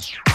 house.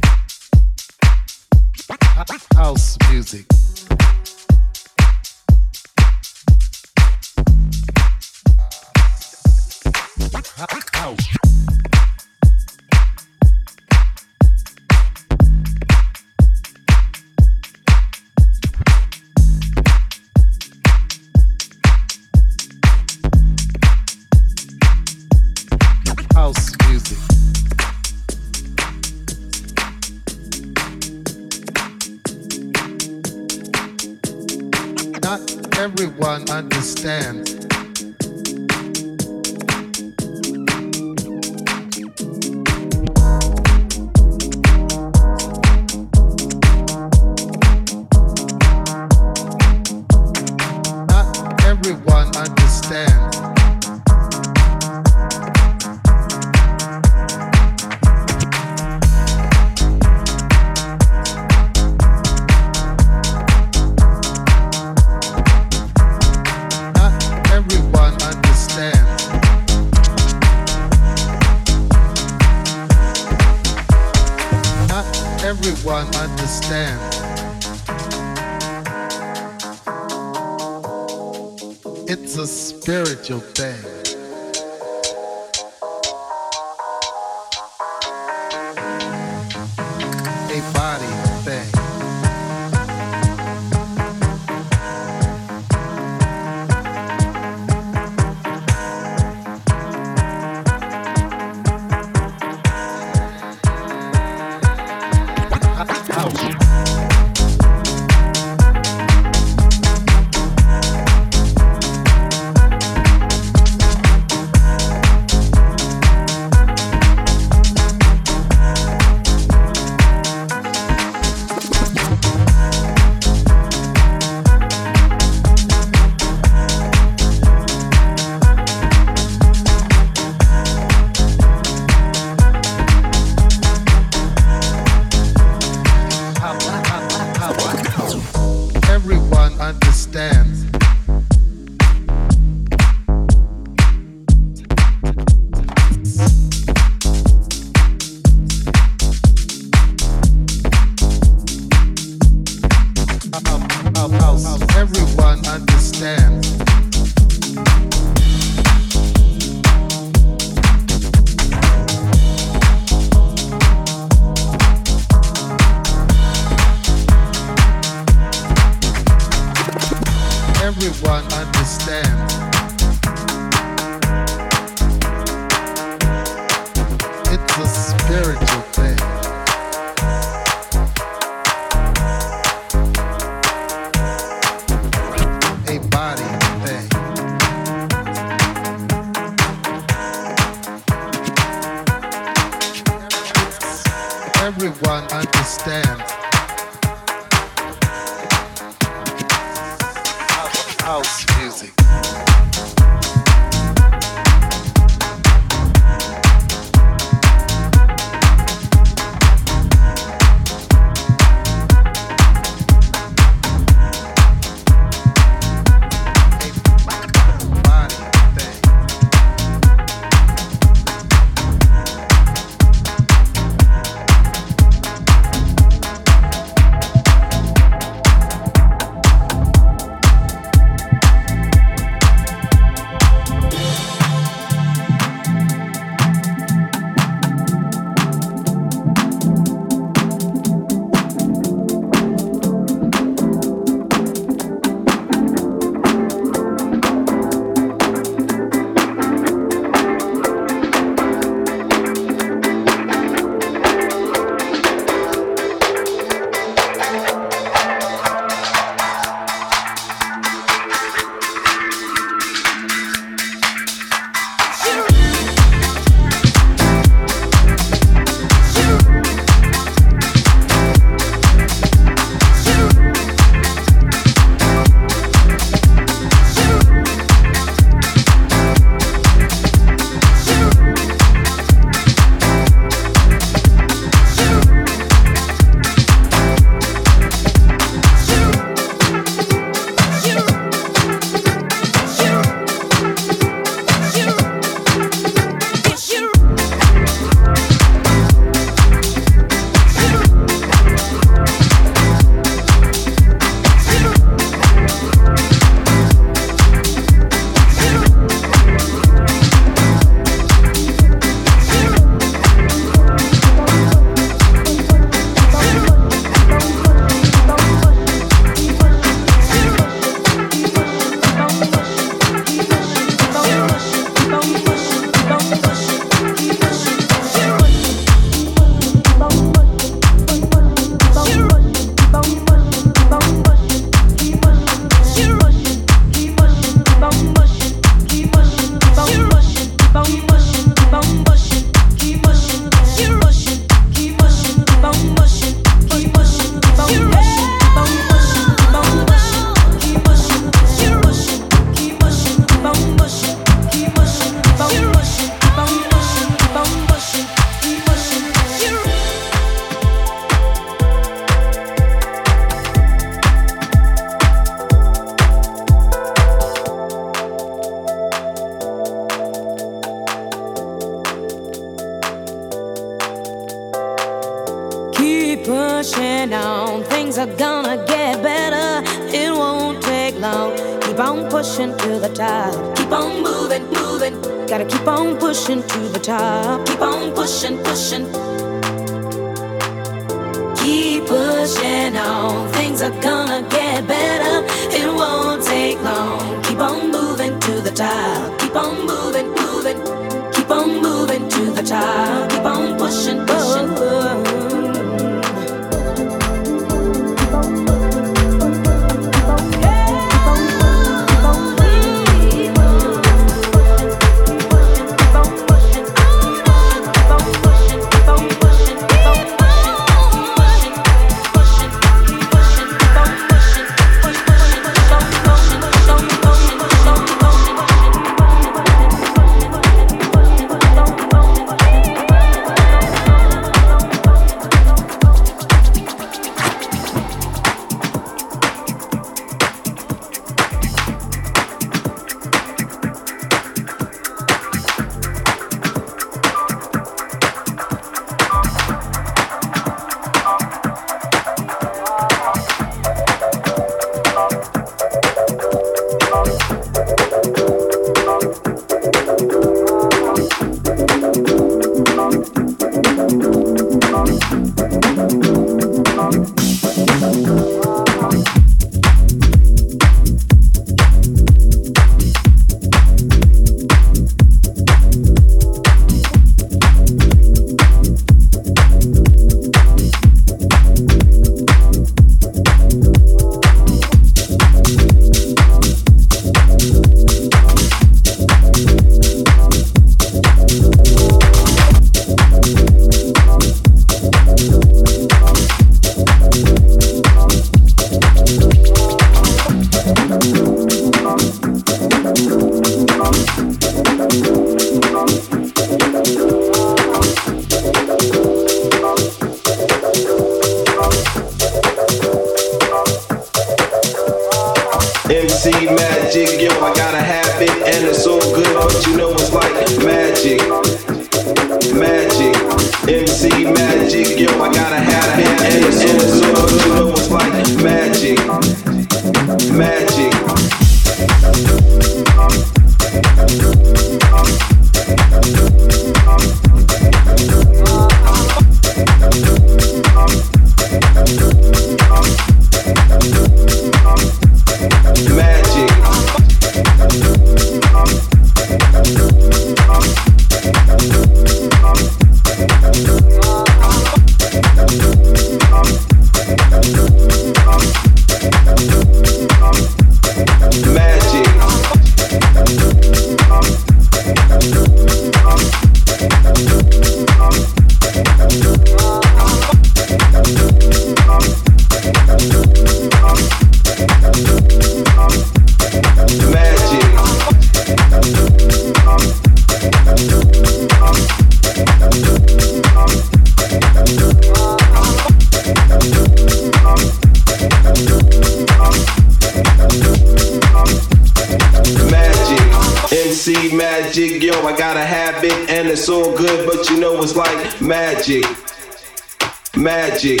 Magic.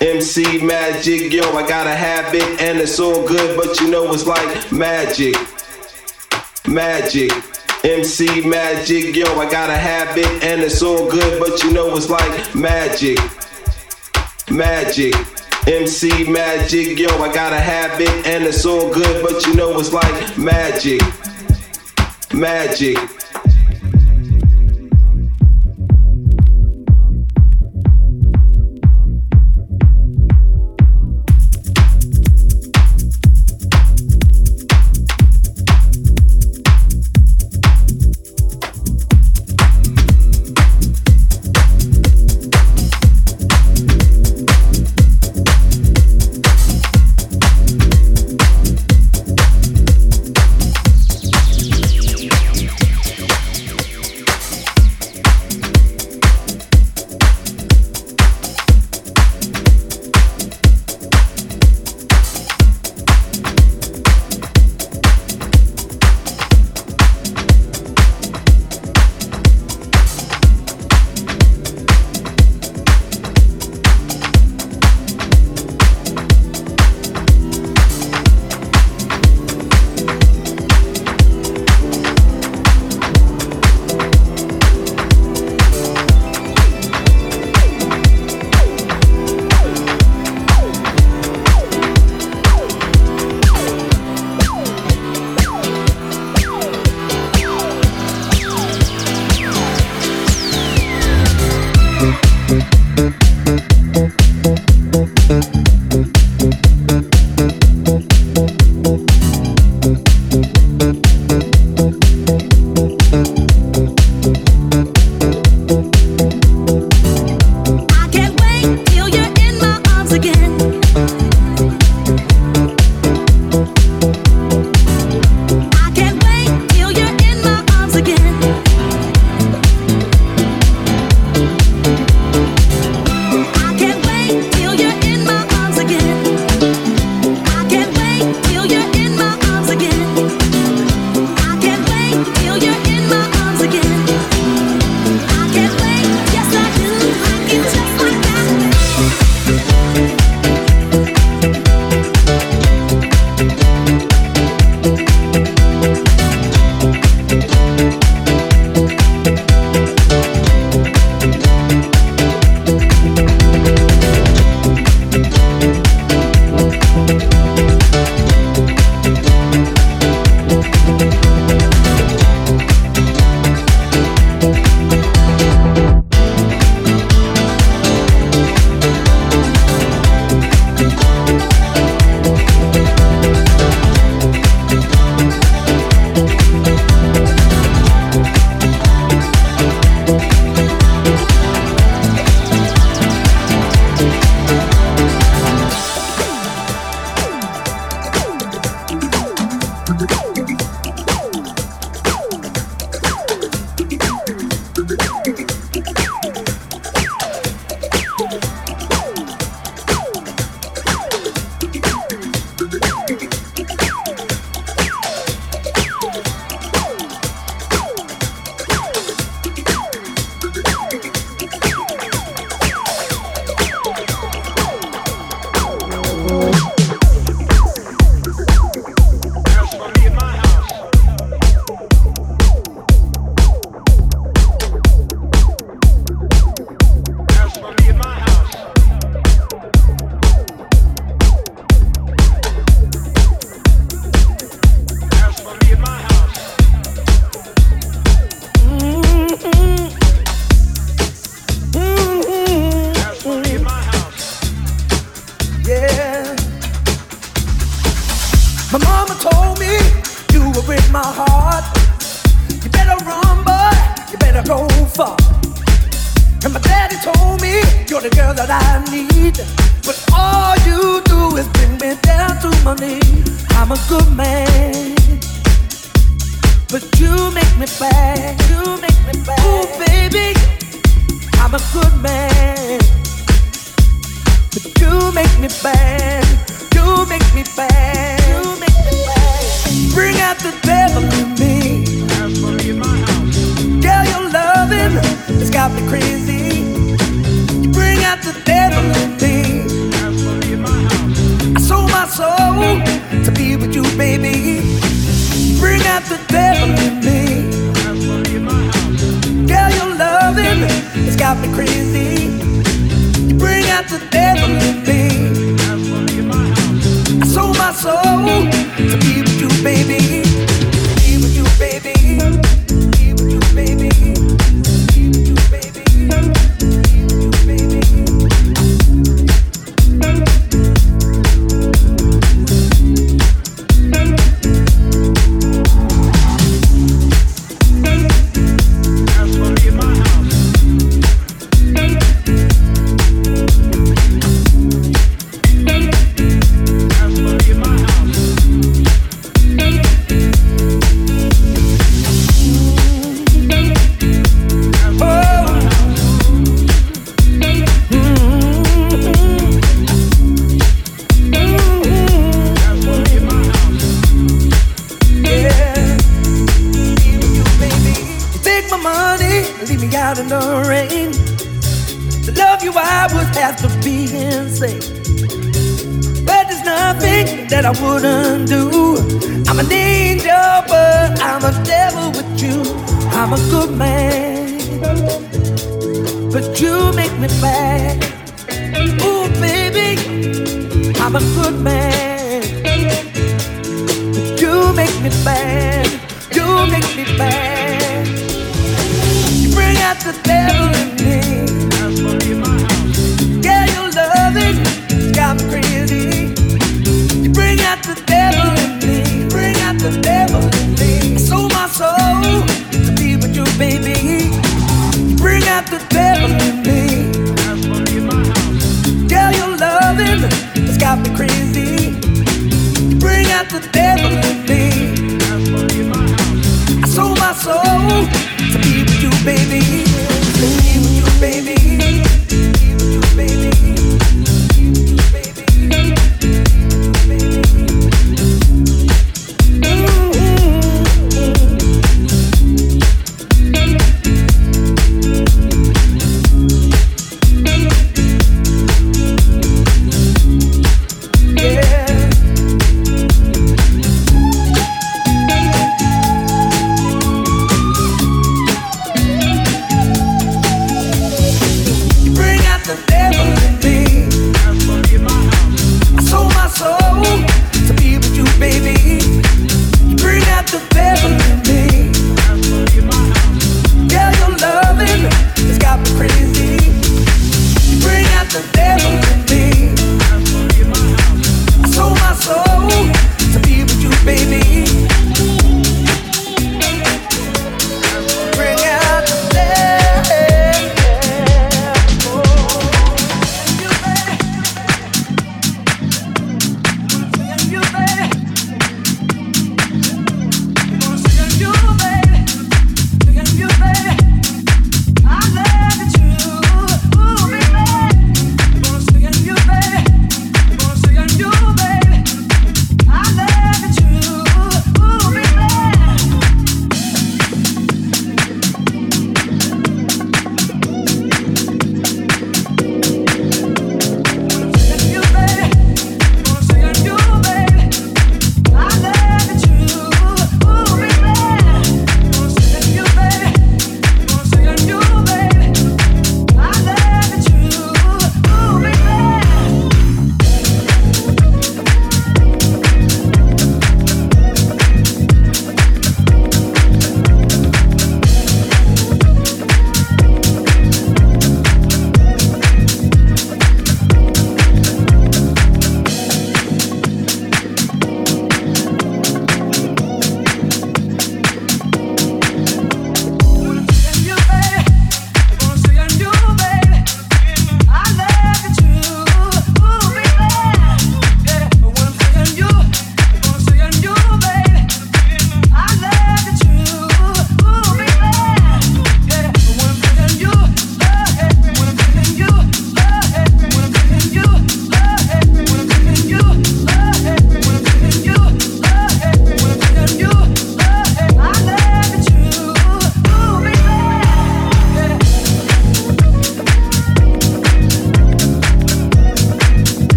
MC magic, yo, I got a habit and a soul good, but you know, what's like magic magic MC Magic yo I got a habit and it's all good, but you know it's like magic. Magic. MC magic, yo, I got a habit and it's all good, but you know it's like magic. Magic.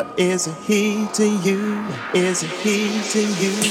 What is he to you? Is he to you?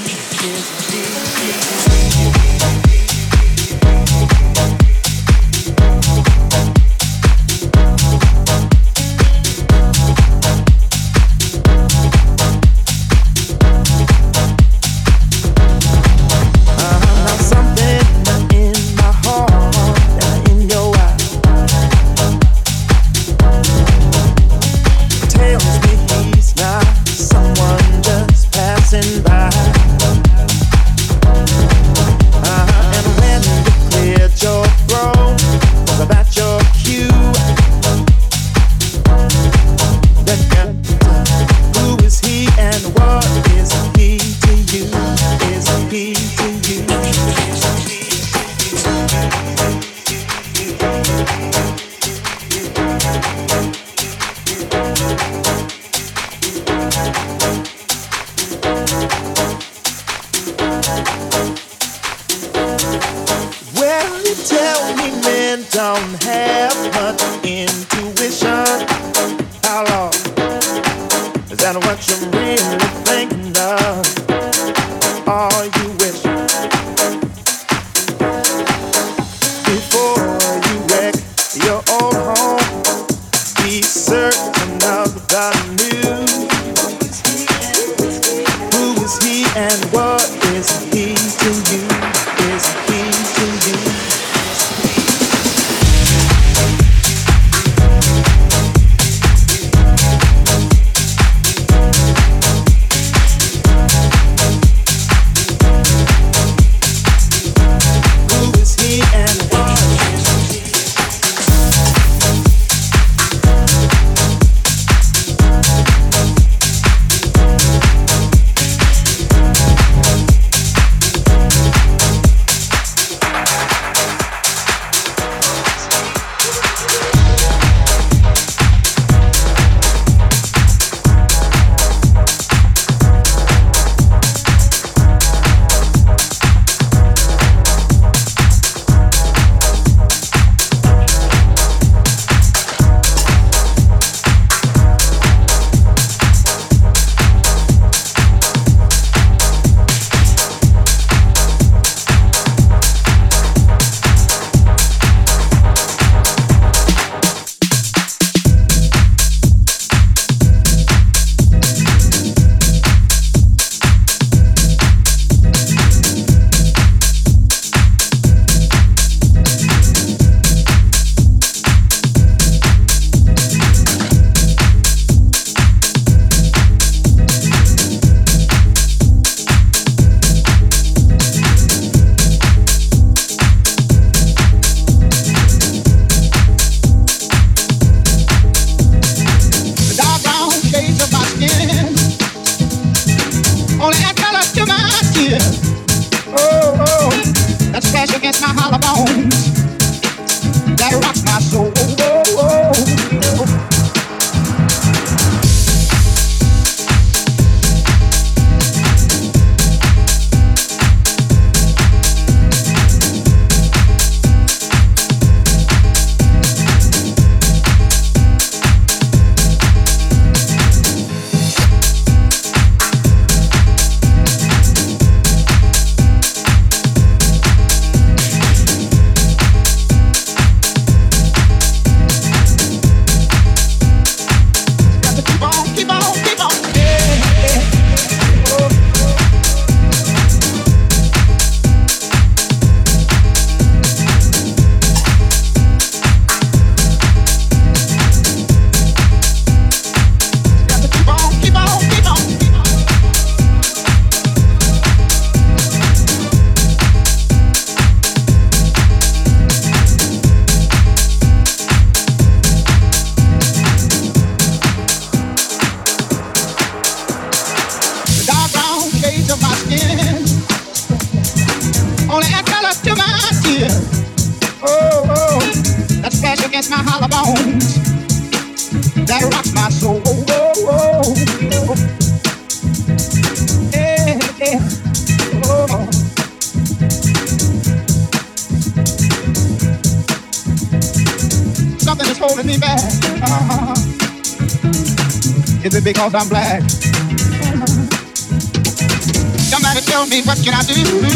cause I'm black. Somebody tell me what can I do?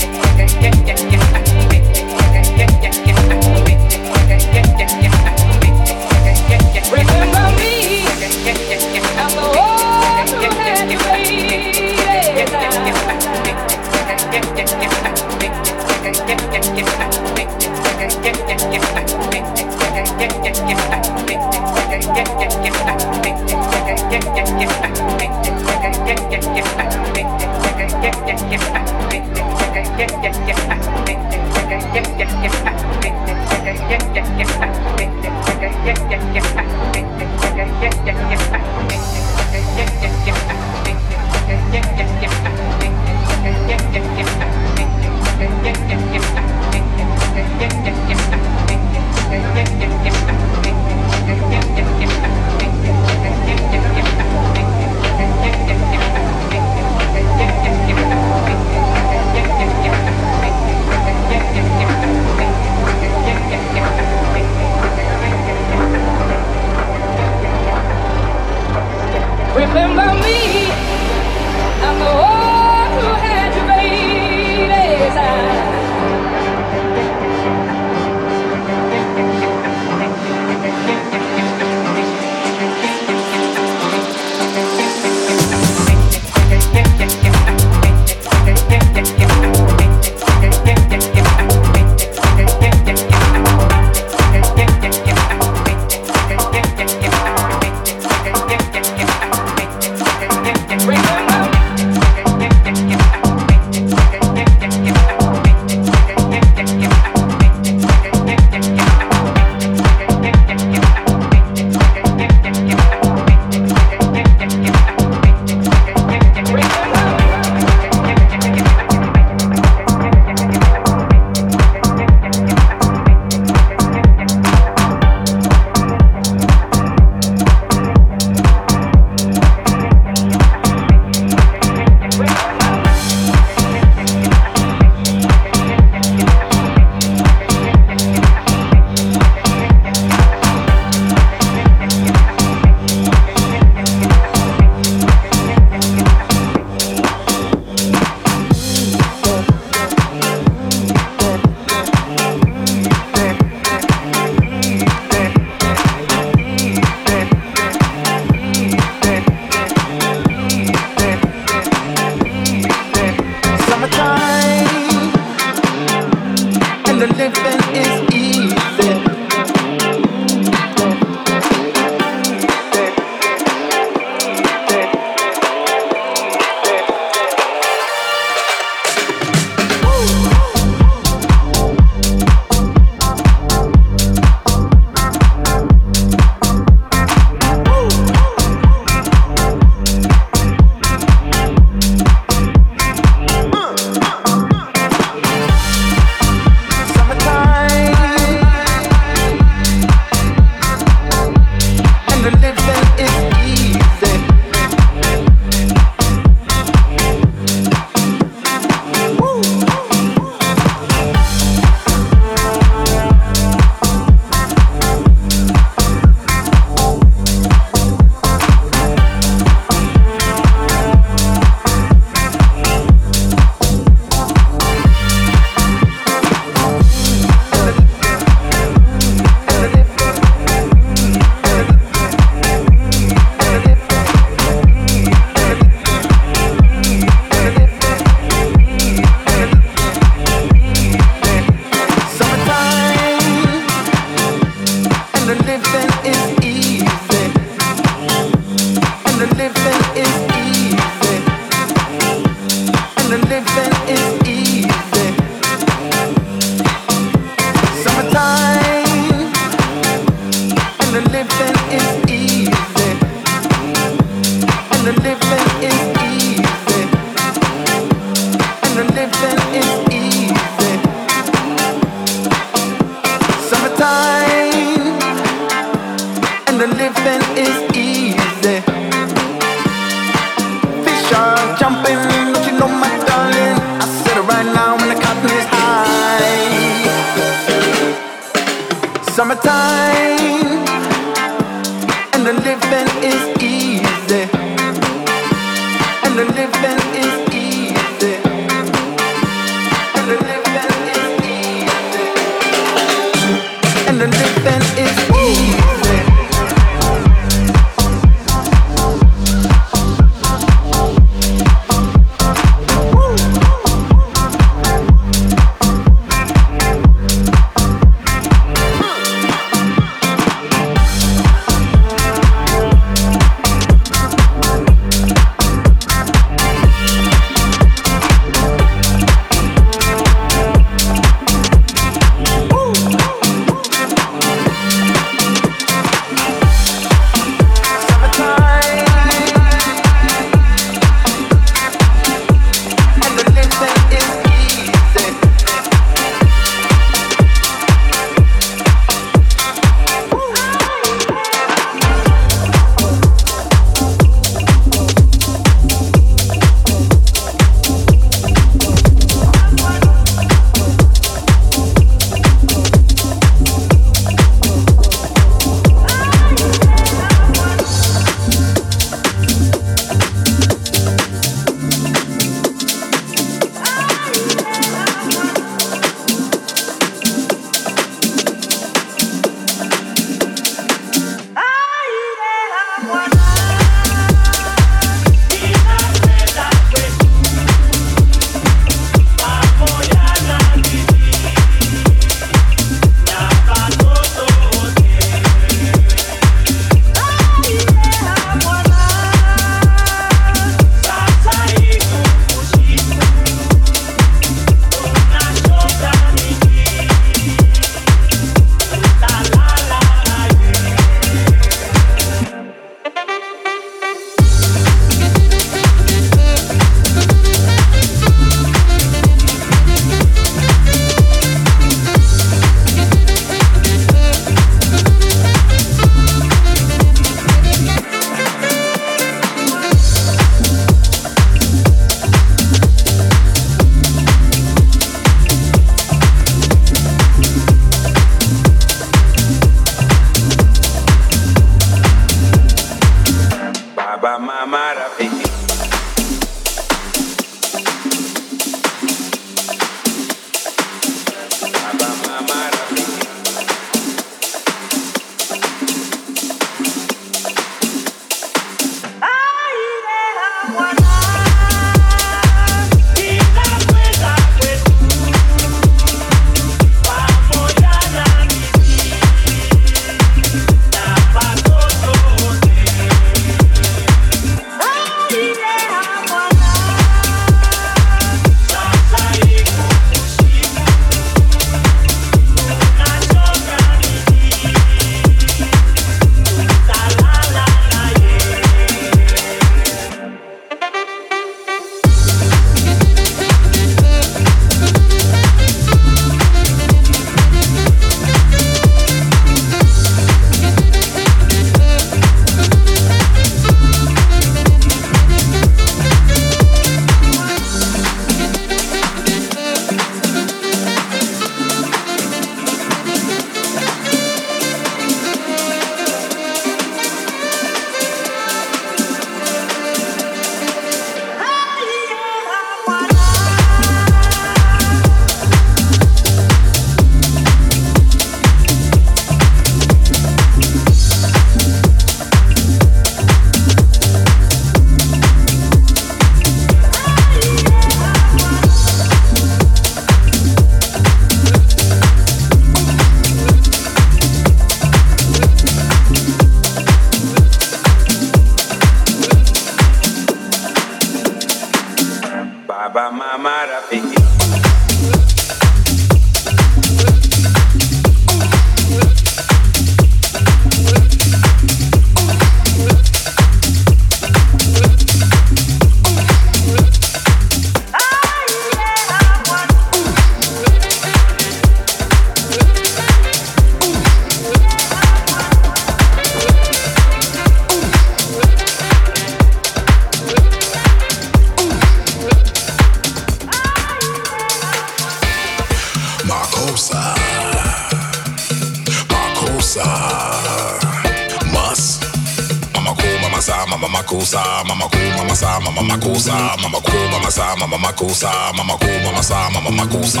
sa, mama ko, mama sa, mama makusa.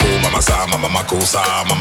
Ko, mama sa, mama makusa, mama